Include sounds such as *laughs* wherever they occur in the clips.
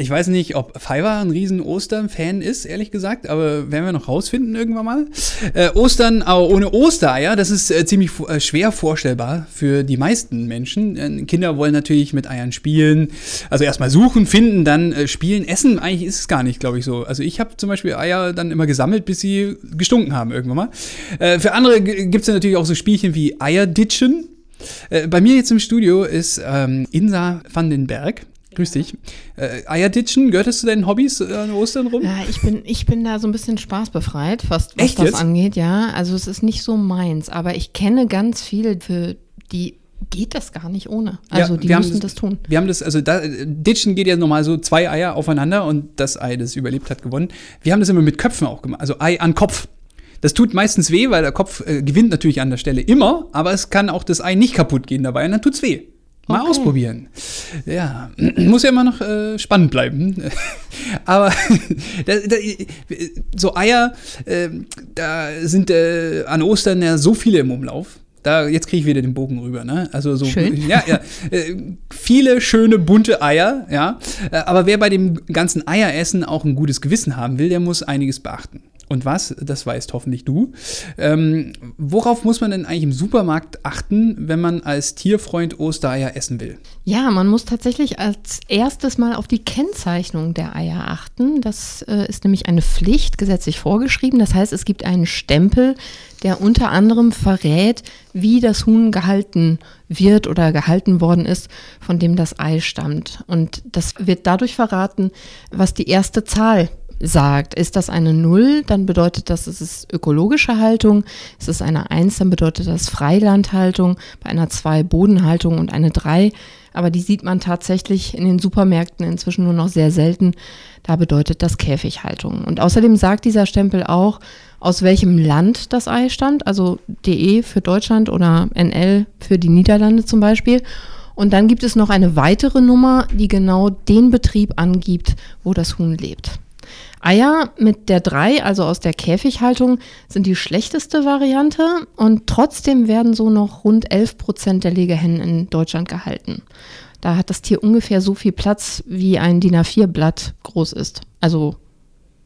Ich weiß nicht, ob Fiverr ein riesen Ostern-Fan ist, ehrlich gesagt, aber werden wir noch rausfinden irgendwann mal. Äh, Ostern aber ohne Ostereier, das ist äh, ziemlich äh, schwer vorstellbar für die meisten Menschen. Äh, Kinder wollen natürlich mit Eiern spielen. Also erstmal suchen, finden, dann äh, spielen, essen. Eigentlich ist es gar nicht, glaube ich, so. Also ich habe zum Beispiel Eier dann immer gesammelt, bis sie gestunken haben irgendwann mal. Äh, für andere gibt es natürlich auch so Spielchen wie Eierditschen. Bei mir jetzt im Studio ist ähm, Insa van den Berg. Grüß dich. Äh, Eierditschen, gehört das zu deinen Hobbys äh, an Ostern rum? Ja, ich bin, ich bin da so ein bisschen spaßbefreit, was, was Echt das jetzt? angeht, ja. Also es ist nicht so meins, aber ich kenne ganz viele, für die geht das gar nicht ohne. Also Ja, die müssen das tun. Wir haben das, also da, Ditchen geht ja normal so zwei Eier aufeinander und das Ei, das überlebt hat, gewonnen. Wir haben das immer mit Köpfen auch gemacht, also Ei an Kopf. Das tut meistens weh, weil der Kopf äh, gewinnt natürlich an der Stelle immer, aber es kann auch das Ei nicht kaputt gehen dabei und dann tut's weh. Mal Okay. ausprobieren. Ja, *clears throat* muss ja immer noch äh, spannend bleiben. *laughs* Aber *laughs* da, da, so Eier, äh, da sind äh, an Ostern ja so viele im Umlauf. Da, jetzt kriege ich wieder den Bogen rüber, ne? Also so Schön. ja, ja. *laughs* Äh, viele schöne bunte Eier, ja. Äh, Aber wer bei dem ganzen Eieressen auch ein gutes Gewissen haben will, der muss einiges beachten. Und was, das weißt hoffentlich du. Ähm, worauf muss man denn eigentlich im Supermarkt achten, wenn man als Tierfreund Ostereier essen will? Ja, man muss tatsächlich als erstes mal auf die Kennzeichnung der Eier achten. Das äh, ist nämlich eine Pflicht, gesetzlich vorgeschrieben. Das heißt, es gibt einen Stempel, der unter anderem verrät, wie das Huhn gehalten wird oder gehalten worden ist, von dem das Ei stammt. Und das wird dadurch verraten, was die erste Zahl sagt. Ist das eine Null, dann bedeutet das, es ist ökologische Haltung. Ist es eine Eins, dann bedeutet das Freilandhaltung. Bei einer Zwei Bodenhaltung und eine Drei. Aber die sieht man tatsächlich in den Supermärkten inzwischen nur noch sehr selten. Da bedeutet das Käfighaltung. Und außerdem sagt dieser Stempel auch, aus welchem Land das Ei stammt. Also DE für Deutschland oder NL für die Niederlande zum Beispiel. Und dann gibt es noch eine weitere Nummer, die genau den Betrieb angibt, wo das Huhn lebt. Eier mit der 3, also aus der Käfighaltung, sind die schlechteste Variante und trotzdem werden so noch rund 11 Prozent der Legehennen in Deutschland gehalten. Da hat das Tier ungefähr so viel Platz, wie ein DIN A4-Blatt groß ist. Also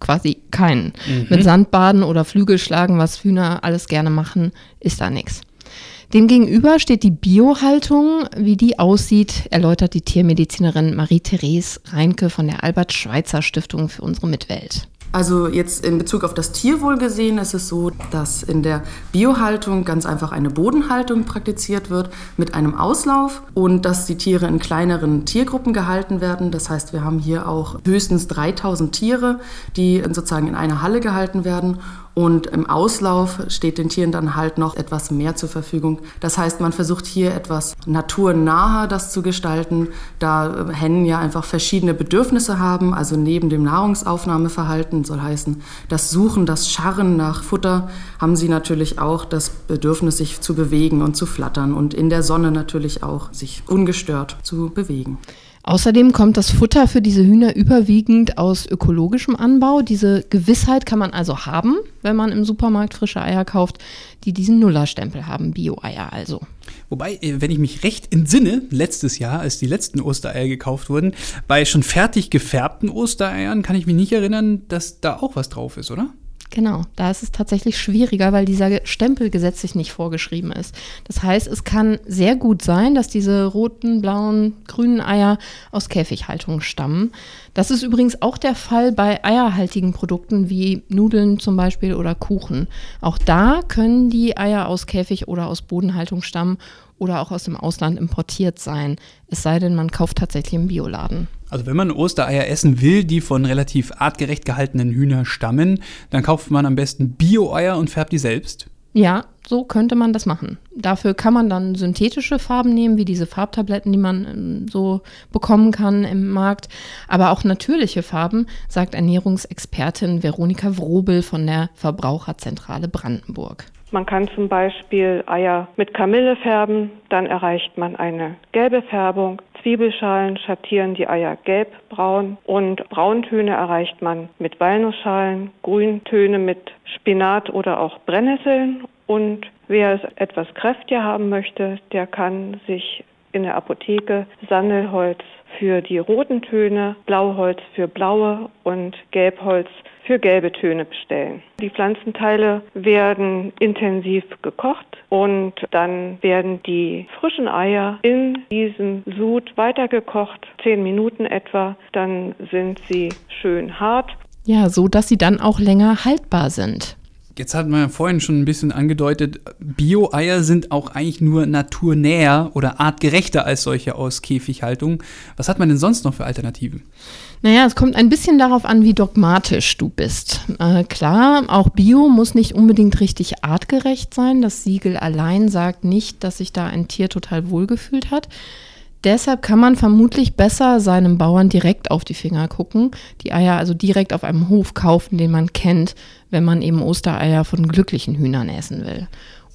quasi keinen. Mit Sandbaden oder Flügelschlagen, was Hühner alles gerne machen, ist da nichts. Demgegenüber steht die Biohaltung. Wie die aussieht, erläutert die Tiermedizinerin Marie-Therese Reinke von der Albert-Schweitzer-Stiftung für unsere Mitwelt. Also jetzt in Bezug auf das Tierwohl gesehen ist es so, dass in der Biohaltung ganz einfach eine Bodenhaltung praktiziert wird mit einem Auslauf und dass die Tiere in kleineren Tiergruppen gehalten werden. Das heißt, wir haben hier auch höchstens 3000 Tiere, die sozusagen in einer Halle gehalten werden und im Auslauf steht den Tieren dann halt noch etwas mehr zur Verfügung. Das heißt, man versucht hier etwas naturnaher das zu gestalten, da äh, Hennen ja einfach verschiedene Bedürfnisse haben. Also neben dem Nahrungsaufnahmeverhalten soll heißen, das Suchen, das Scharren nach Futter, haben sie natürlich auch das Bedürfnis, sich zu bewegen und zu flattern und in der Sonne natürlich auch sich ungestört zu bewegen. Außerdem kommt das Futter für diese Hühner überwiegend aus ökologischem Anbau. Diese Gewissheit kann man also haben, wenn man im Supermarkt frische Eier kauft, die diesen Nullerstempel haben, Bio-Eier also. Wobei, äh, wenn ich mich recht entsinne, letztes Jahr, als die letzten Ostereier gekauft wurden, bei schon fertig gefärbten Ostereiern kann ich mich nicht erinnern, dass da auch was drauf ist, oder? Genau, da ist es tatsächlich schwieriger, weil dieser Stempel gesetzlich nicht vorgeschrieben ist. Das heißt, es kann sehr gut sein, dass diese roten, blauen, grünen Eier aus Käfighaltung stammen. Das ist übrigens auch der Fall bei eierhaltigen Produkten wie Nudeln zum Beispiel oder Kuchen. Auch da können die Eier aus Käfig oder aus Bodenhaltung stammen oder auch aus dem Ausland importiert sein. Es sei denn, man kauft tatsächlich im Bioladen. Also wenn man Ostereier essen will, die von relativ artgerecht gehaltenen Hühnern stammen, dann kauft man am besten Bio-Eier und färbt die selbst. Ja, so könnte man das machen. Dafür kann man dann synthetische Farben nehmen, wie diese Farbtabletten, die man ähm, so bekommen kann im Markt. Aber auch natürliche Farben, sagt Ernährungsexpertin Veronika Wrobel von der Verbraucherzentrale Brandenburg. Man kann zum Beispiel Eier mit Kamille färben, dann erreicht man eine gelbe Färbung. Zwiebelschalen schattieren die Eier gelb-braun und Brauntöne erreicht man mit Walnussschalen, Grüntöne mit Spinat oder auch Brennnesseln. Und wer es etwas kräftiger haben möchte, der kann sich in der Apotheke Sandelholz für die roten Töne, Blauholz für blaue und Gelbholz für gelbe Töne bestellen. Die Pflanzenteile werden intensiv gekocht und dann werden die frischen Eier in diesem Sud weitergekocht, zehn Minuten etwa. Dann sind sie schön hart. Ja, so dass sie dann auch länger haltbar sind. Jetzt hat man ja vorhin schon ein bisschen angedeutet, Bio-Eier sind auch eigentlich nur naturnäher oder artgerechter als solche aus Käfighaltung. Was hat man denn sonst noch für Alternativen? Naja, es kommt ein bisschen darauf an, wie dogmatisch du bist. Äh, klar, auch Bio muss nicht unbedingt richtig artgerecht sein. Das Siegel allein sagt nicht, dass sich da ein Tier total wohlgefühlt hat. Deshalb kann man vermutlich besser seinem Bauern direkt auf die Finger gucken, die Eier also direkt auf einem Hof kaufen, den man kennt, wenn man eben Ostereier von glücklichen Hühnern essen will.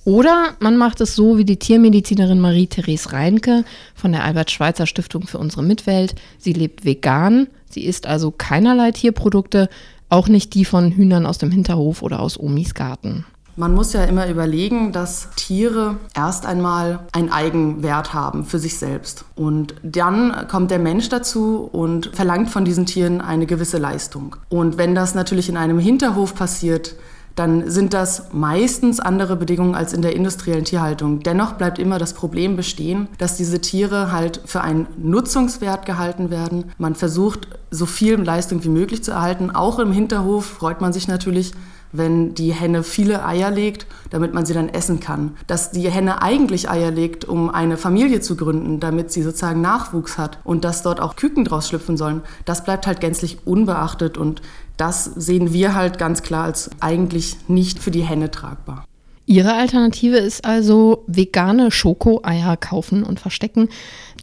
Oder man macht es so wie die Tiermedizinerin Marie-Therese Reinke von der Albert-Schweitzer Stiftung für unsere Mitwelt. Sie lebt vegan, sie isst also keinerlei Tierprodukte, auch nicht die von Hühnern aus dem Hinterhof oder aus Omis Garten. Man muss ja immer überlegen, dass Tiere erst einmal einen Eigenwert haben für sich selbst. Und dann kommt der Mensch dazu und verlangt von diesen Tieren eine gewisse Leistung. Und wenn das natürlich in einem Hinterhof passiert, dann sind das meistens andere Bedingungen als in der industriellen Tierhaltung. Dennoch bleibt immer das Problem bestehen, dass diese Tiere halt für einen Nutzungswert gehalten werden. Man versucht, so viel Leistung wie möglich zu erhalten. Auch im Hinterhof freut man sich natürlich, wenn die Henne viele Eier legt, damit man sie dann essen kann. Dass die Henne eigentlich Eier legt, um eine Familie zu gründen, damit sie sozusagen Nachwuchs hat und dass dort auch Küken draus schlüpfen sollen, das bleibt halt gänzlich unbeachtet und das sehen wir halt ganz klar als eigentlich nicht für die Henne tragbar. Ihre Alternative ist also vegane Schokoeier kaufen und verstecken.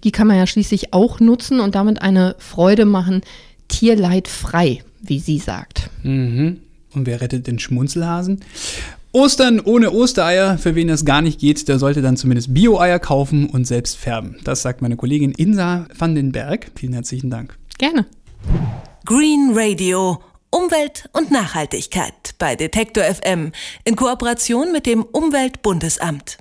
Die kann man ja schließlich auch nutzen und damit eine Freude machen, tierleidfrei, wie sie sagt. Mhm. Und wer rettet den Schmunzelhasen? Ostern ohne Ostereier, für wen das gar nicht geht, der sollte dann zumindest Bio-Eier kaufen und selbst färben. Das sagt meine Kollegin Insa van den Berg. Vielen herzlichen Dank. Gerne. Green Radio. Umwelt und Nachhaltigkeit bei Detektor FM in Kooperation mit dem Umweltbundesamt.